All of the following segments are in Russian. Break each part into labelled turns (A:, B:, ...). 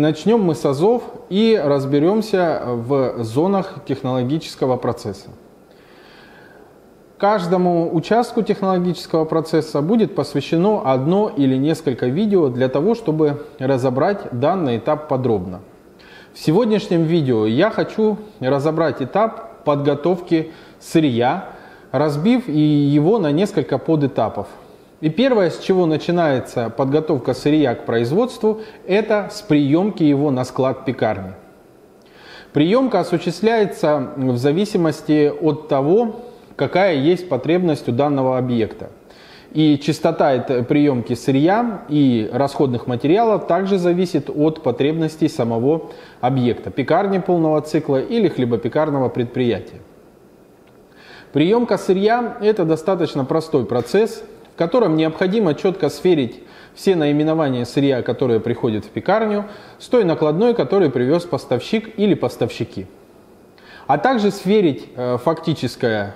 A: начнем мы с азов и разберемся в зонах технологического процесса. Каждому участку технологического процесса будет посвящено одно или несколько видео для того, чтобы разобрать данный этап подробно. В сегодняшнем видео я хочу разобрать этап подготовки сырья, разбив его на несколько подэтапов. И первое, с чего начинается подготовка сырья к производству, это с приемки его на склад пекарни. Приемка осуществляется в зависимости от того, какая есть потребность у данного объекта. И частота приемки сырья и расходных материалов также зависит от потребностей самого объекта, пекарни полного цикла или хлебопекарного предприятия. Приемка сырья – это достаточно простой процесс, котором необходимо четко сверить все наименования сырья, которые приходят в пекарню, с той накладной, которую привез поставщик или поставщики. А также сверить э, фактическое,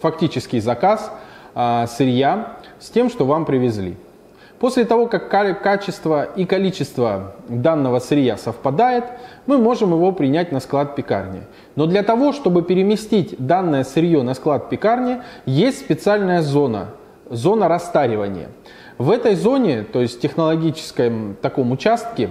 A: фактический заказ э, сырья с тем, что вам привезли. После того, как качество и количество данного сырья совпадает, мы можем его принять на склад пекарни. Но для того, чтобы переместить данное сырье на склад пекарни, есть специальная зона, зона растаривания. В этой зоне, то есть технологическом таком участке,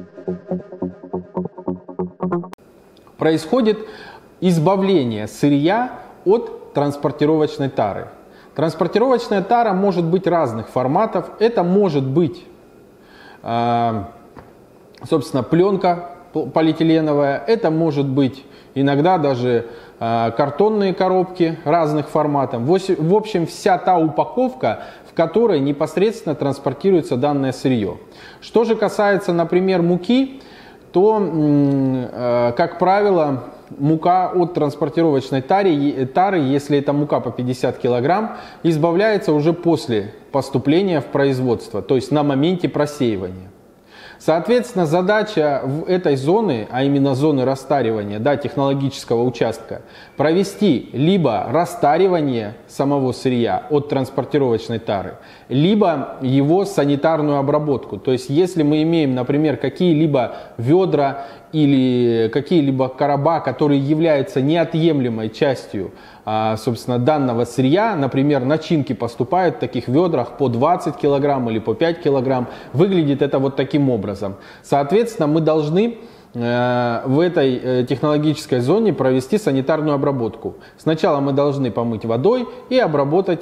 A: Происходит избавление сырья от транспортировочной тары. Транспортировочная тара может быть разных форматов. Это может быть, э, собственно, пленка полиэтиленовая, это может быть иногда даже картонные коробки разных форматов. В общем, вся та упаковка, в которой непосредственно транспортируется данное сырье. Что же касается, например, муки, то, э, как правило, мука от транспортировочной тары, тары, если это мука по 50 килограмм, избавляется уже после поступления в производство, то есть на моменте просеивания. Соответственно, задача в этой зоны, а именно зоны растаривания да, технологического участка, провести либо растаривание самого сырья от транспортировочной тары, либо его санитарную обработку. То есть, если мы имеем, например, какие-либо ведра или какие-либо короба, которые являются неотъемлемой частью а, собственно, данного сырья, например, начинки поступают в таких ведрах по 20 килограмм или по 5 килограмм, выглядит это вот таким образом. Соответственно, мы должны Э, в этой э, технологической зоне провести санитарную обработку. Сначала мы должны помыть водой и обработать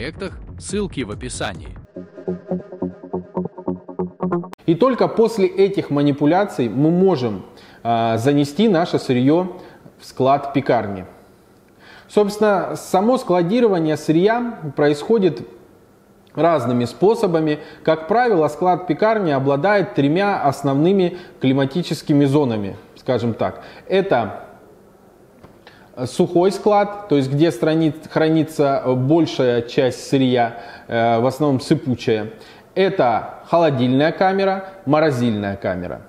B: ссылки в описании.
A: И только после этих манипуляций мы можем э, занести наше сырье в склад пекарни. Собственно, само складирование сырья происходит разными способами. Как правило, склад пекарни обладает тремя основными климатическими зонами, скажем так. Это сухой склад, то есть где хранится большая часть сырья, э, в основном сыпучая. Это холодильная камера, морозильная камера.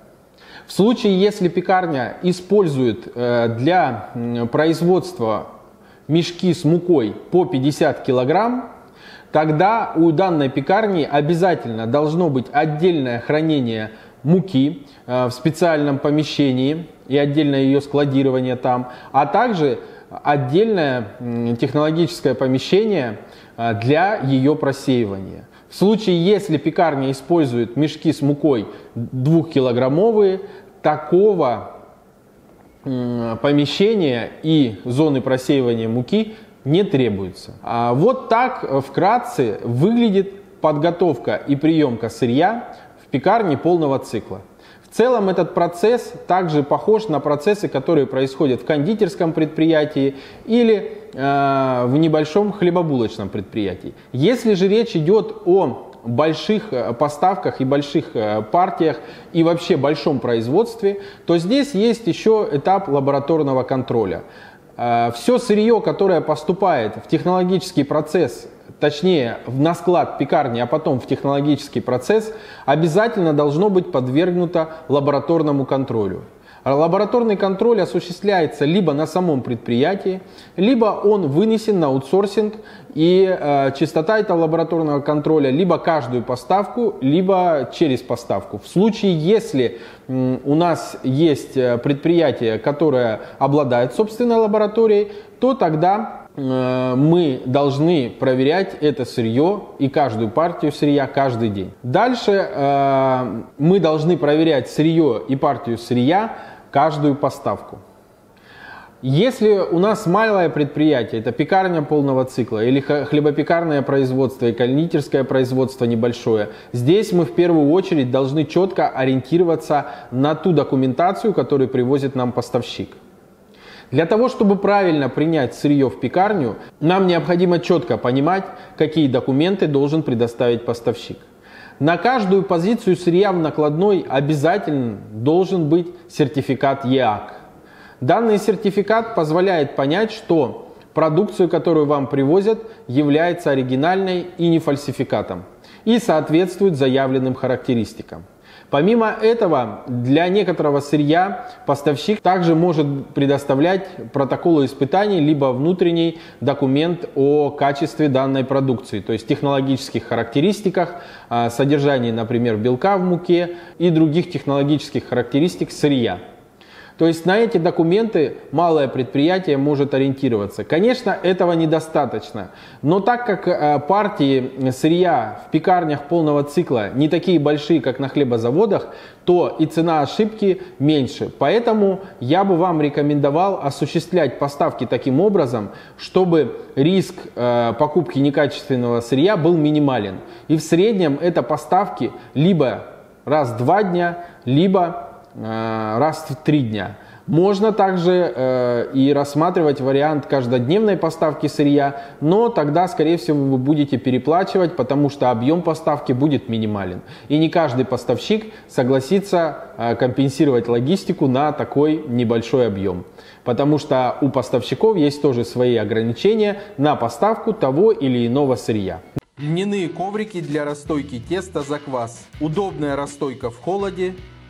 A: В случае, если пекарня использует э, для производства мешки с мукой по 50 килограмм, тогда у данной пекарни обязательно должно быть отдельное хранение муки э, в специальном помещении и отдельное ее складирование там, а также отдельное технологическое помещение э, для ее просеивания. В случае, если пекарня использует мешки с мукой двухкилограммовые, такого помещения и зоны просеивания муки не требуется. А вот так вкратце выглядит подготовка и приемка сырья в пекарне полного цикла. В целом этот процесс также похож на процессы, которые происходят в кондитерском предприятии или э, в небольшом хлебобулочном предприятии. Если же речь идет о больших э, поставках и больших э, партиях и вообще большом производстве, то здесь есть еще этап лабораторного контроля. Э, Все сырье, которое поступает в технологический процесс точнее на склад пекарни, а потом в технологический процесс, обязательно должно быть подвергнуто лабораторному контролю. Лабораторный контроль осуществляется либо на самом предприятии, либо он вынесен на аутсорсинг, и э, частота этого лабораторного контроля либо каждую поставку, либо через поставку. В случае, если э, у нас есть э, предприятие, которое обладает собственной лабораторией, то тогда мы должны проверять это сырье и каждую партию сырья каждый день. Дальше э, мы должны проверять сырье и партию сырья каждую поставку. Если у нас малое предприятие, это пекарня полного цикла или хлебопекарное производство и кондитерское производство небольшое, здесь мы в первую очередь должны четко ориентироваться на ту документацию, которую привозит нам поставщик. Для того, чтобы правильно принять сырье в пекарню, нам необходимо четко понимать, какие документы должен предоставить поставщик. На каждую позицию сырья в накладной обязательно должен быть сертификат ЕАК. Данный сертификат позволяет понять, что продукцию, которую вам привозят, является оригинальной и не фальсификатом и соответствует заявленным характеристикам. Помимо этого, для некоторого сырья поставщик также может предоставлять протоколы испытаний, либо внутренний документ о качестве данной продукции, то есть технологических характеристиках, а, содержании, например, белка в муке и других технологических характеристик сырья. То есть на эти документы малое предприятие может ориентироваться. Конечно, этого недостаточно, но так как э, партии сырья в пекарнях полного цикла не такие большие, как на хлебозаводах, то и цена ошибки меньше. Поэтому я бы вам рекомендовал осуществлять поставки таким образом, чтобы риск э, покупки некачественного сырья был минимален. И в среднем это поставки либо раз в два дня, либо раз в три дня. Можно также э, и рассматривать вариант каждодневной поставки сырья, но тогда, скорее всего, вы будете переплачивать, потому что объем поставки будет минимален. И не каждый поставщик согласится э, компенсировать логистику на такой небольшой объем. Потому что у поставщиков есть тоже свои ограничения на поставку того или иного сырья.
C: Льняные коврики для расстойки теста за квас. Удобная расстойка в холоде,